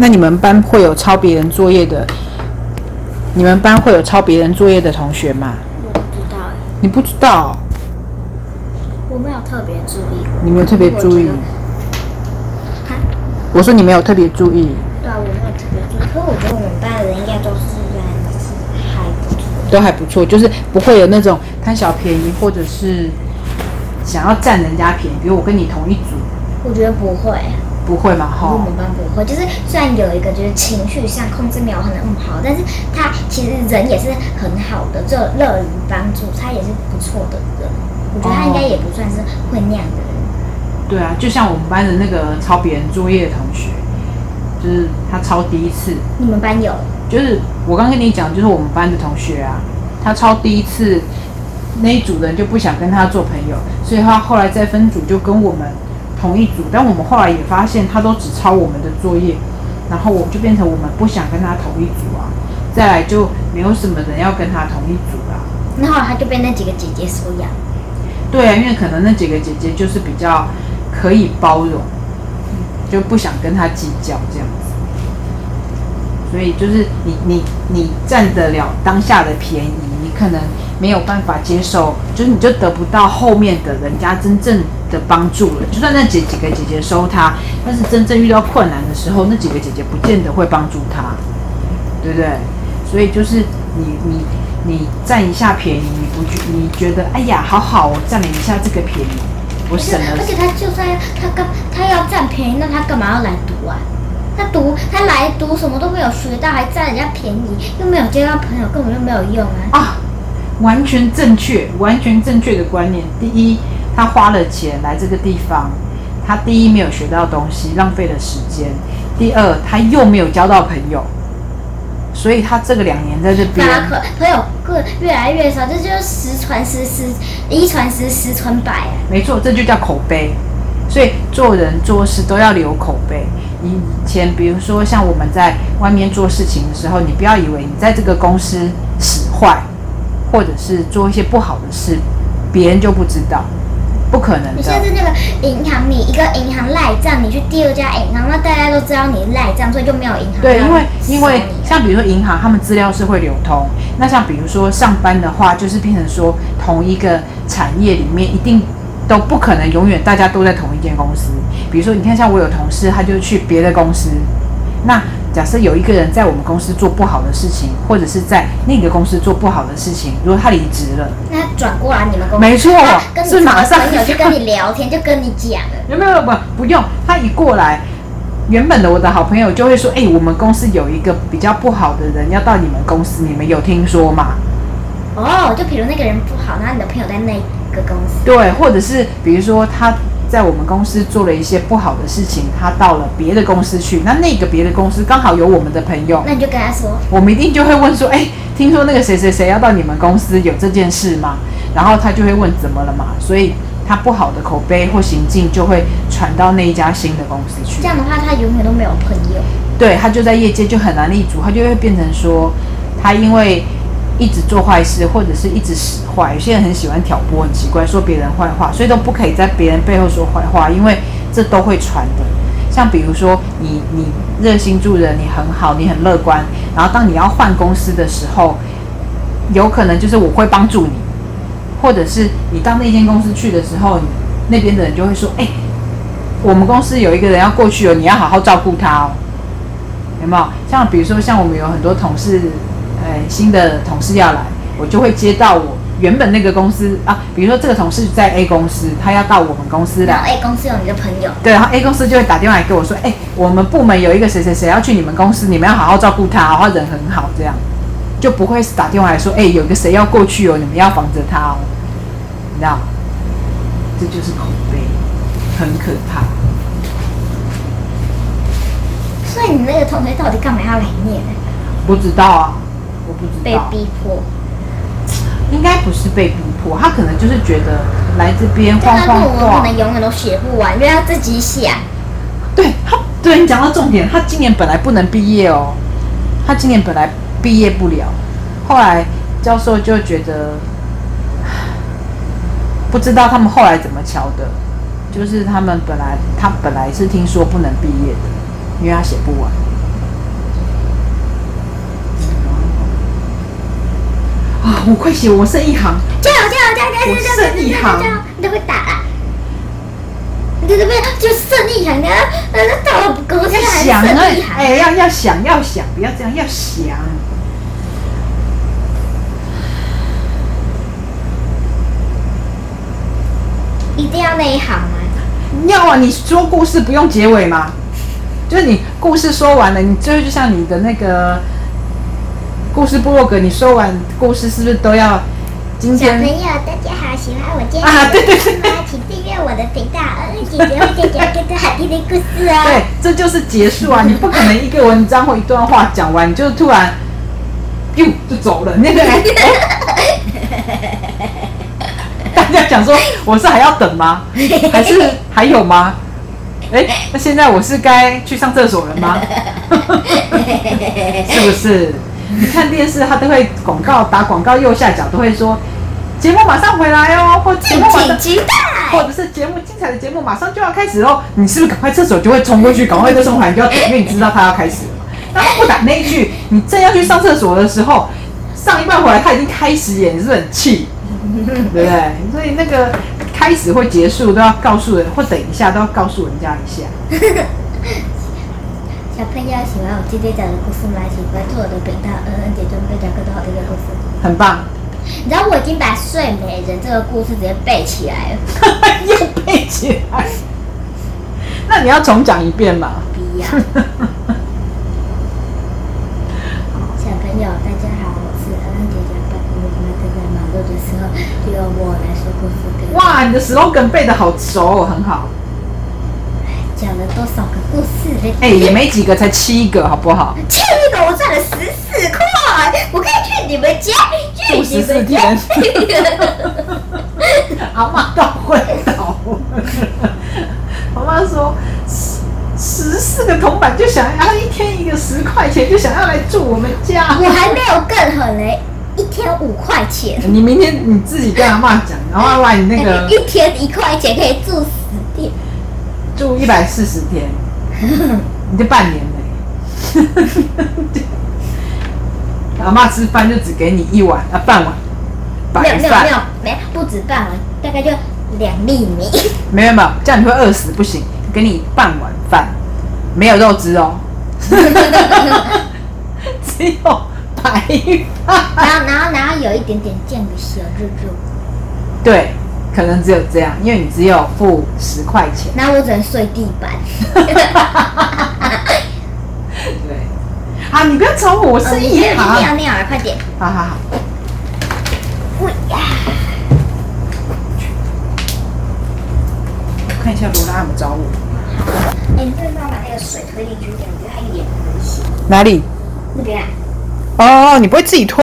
那你们班会有抄别人作业的？你们班会有抄别人作业的同学吗？我不知道哎，你不知道，我没有特别注意。你没有特别注意我我说你没有特别注意，对啊，我没有特别注意。可是我觉得我们班的人应该都是还是还不错。都还不错，就是不会有那种贪小便宜或者是想要占人家便宜。比如我跟你同一组，我觉得不会，不会嘛？哈我们，班不会。就是虽然有一个就是情绪上控制没有很那么好，但是他其实人也是很好的，就乐于帮助，他也是不错的人。我觉得他应该也不算是会那样的人。对啊，就像我们班的那个抄别人作业的同学，就是他抄第一次，你们班有？就是我刚跟你讲，就是我们班的同学啊，他抄第一次，那一组人就不想跟他做朋友，所以他后来再分组就跟我们同一组，但我们后来也发现他都只抄我们的作业，然后我就变成我们不想跟他同一组啊，再来就没有什么人要跟他同一组啦、然后来他就被那几个姐姐收养。对啊，因为可能那几个姐姐就是比较可以包容，就不想跟他计较这样子。所以就是你你你占得了当下的便宜，你可能没有办法接受，就是你就得不到后面的人家真正的帮助了。就算那几几个姐姐收他，但是真正遇到困难的时候，那几个姐姐不见得会帮助他，对不对？所以就是你你你占一下便宜，你不觉你觉得哎呀好好，我占了一下这个便宜，我省了而且他就算他干他要占便宜，那他干嘛要来读啊？他读他来读什么都没有学到，还占人家便宜，又没有交到朋友，根本就没有用啊！啊，完全正确，完全正确的观念。第一，他花了钱来这个地方，他第一没有学到东西，浪费了时间；第二，他又没有交到朋友，所以他这个两年在这边，朋友个越来越少，这就是十传十，十一传十，十传百啊！没错，这就叫口碑。所以做人做事都要留口碑。以前比如说像我们在外面做事情的时候，你不要以为你在这个公司使坏，或者是做一些不好的事，别人就不知道，不可能的你现在是那个银行，你一个银行赖账，你去第二家银行，那大家都知道你赖账，所以就没有银行对，因为因为像比如说银行，他们资料是会流通。那像比如说上班的话，就是变成说同一个产业里面一定都不可能永远大家都在同一间公司。比如说，你看像我有同事，他就去别的公司。那假设有一个人在我们公司做不好的事情，或者是在那个公司做不好的事情，如果他离职了，那转过来你们公司，没错跟你是马上朋友就跟你聊天，就跟你讲了。有没有不不用？他一过来，原本的我的好朋友就会说：“哎、我们公司有一个比较不好的人要到你们公司，你们有听说吗？”哦，就比如那个人不好，然后你的朋友在那个公司，对，或者是比如说他在我们公司做了一些不好的事情，他到了别的公司去，那那个别的公司刚好有我们的朋友，那你就跟他说，我们一定就会问说：“哎、听说那个谁谁谁要到你们公司，有这件事吗？”然后他就会问怎么了嘛，所以他不好的口碑或行径就会传到那一家新的公司去这。样的话他永远都没有朋友。对他就在业界就很难立足，他就会变成说，他因为一直做坏事或者是一直使坏，有些人很喜欢挑拨，很奇怪，说别人坏话，所以都不可以在别人背后说坏话，因为这都会传的。像比如说你你热心助人，你很好，你很乐观，然后当你要换公司的时候，有可能就是我会帮助你，或者是你到那间公司去的时候，那边的人就会说，哎、我们公司有一个人要过去哦，你要好好照顾他哦。有没有？像比如说，像我们有很多同事，呃，新的同事要来，我就会接到我原本那个公司啊，比如说这个同事在 A 公司，他要到我们公司然后来，A 公司有你的朋友，对，然后 A 公司就会打电话来跟我说，哎、我们部门有一个谁谁谁要去你们公司，你们要好好照顾他哦，他人很好，这样。就不会打电话来说，哎、有一个谁要过去哦，你们要防着他哦，你知道，这就是口碑，很可怕。所以你那个同学到底干嘛要来念？不知道啊，我不知被。逼迫。应该不是被逼迫，他可能就是觉得来这边晃晃但他论文可能。永远都写不完，因为他自己写。对他，对你讲到重点，他今年本来不能毕业哦，他今年本来毕业不了，后来教授就觉得，不知道他们后来怎么瞧的，就是他们本来他本来是听说不能毕业的，因为他写不完。啊，我快写，我剩一行。加油加油加油加油剩一行！你都会打啊！你对对对，就剩一行，你要那那打了不够，现在还想啊剩一，行。哎，要要想要想，不要这样，要想。一定要那一行吗？要啊，你说故事不用结尾吗？就是你故事说完了，你最后就像你的那个故事部落格，你说完故事是不是都要今天？小朋友，大家好，喜欢我今天啊的故事吗？请订阅我的频道，嗯，姐姐会姐姐更多好听的故事哦。对，这就是结束啊！你不可能一个文章或一段话讲完，你就突然，哟就走了，那个。大家讲说我是还要等吗？还是还有吗？哎，那现在我是该去上厕所了吗？是不是？你看电视，它都会广告打广告，右下角都会说节目马上回来哦，或节目马上或。者是节目精彩的节目马上就要开始哦，你是不是赶快厕所就会冲过去，赶快就冲回来，你就要等，因为你知道他要开始了。那他不打那一句，你正要去上厕所的时候，上一半回来他已经开始演，你是不是很气，对不对？所以那个开始或结束都要告诉人，或等一下都要告诉人家一下。小朋友喜欢我今天讲的故事吗？请关注我的频道，嗯嗯姐准备讲更多好听的故事。很棒，你知道我已经把《睡美人》这个故事直接背起来了，又背起来。那你要重讲一遍嘛？不要。小朋友，大家好，我是嗯嗯姐姐。拜托我们正在忙碌的时候，就由我来说故事给你。哇，你的 slogan 背的好熟，很好。讲了多少个故事了？哎、也没几个，才七个，好不好？去一个我赚了十四块，我可以去你们家，去住你14们家。阿妈到会倒了。我妈说十十四个铜板就想要一天一个十块钱，就想要来住我们家。我还没有更狠嘞，一天五块钱，你明天你自己跟阿妈讲，然后把你那个 一天一块钱可以住十天。住一百四十天，你就半年嘞。阿妈吃饭就只给你一碗啊半碗。没有白饭。没有没，有没有，不止半碗，大概就两粒米。没有没有，这样你会饿死，不行，给你半碗饭，没有肉汁哦，只有白饭。然后然后然后有一点点酱的小肉肉，对，可能只有这样，因为你只有付十块钱。那我只能睡地板。对，啊，你不要吵我，我是一哦你去行。尿尿了，快点！好好好，喂呀，我看一下罗拉有没有找我。哎，你不能把那个水推进去，感觉还有点危险。哪里？那边啊。哦，你不会自己拖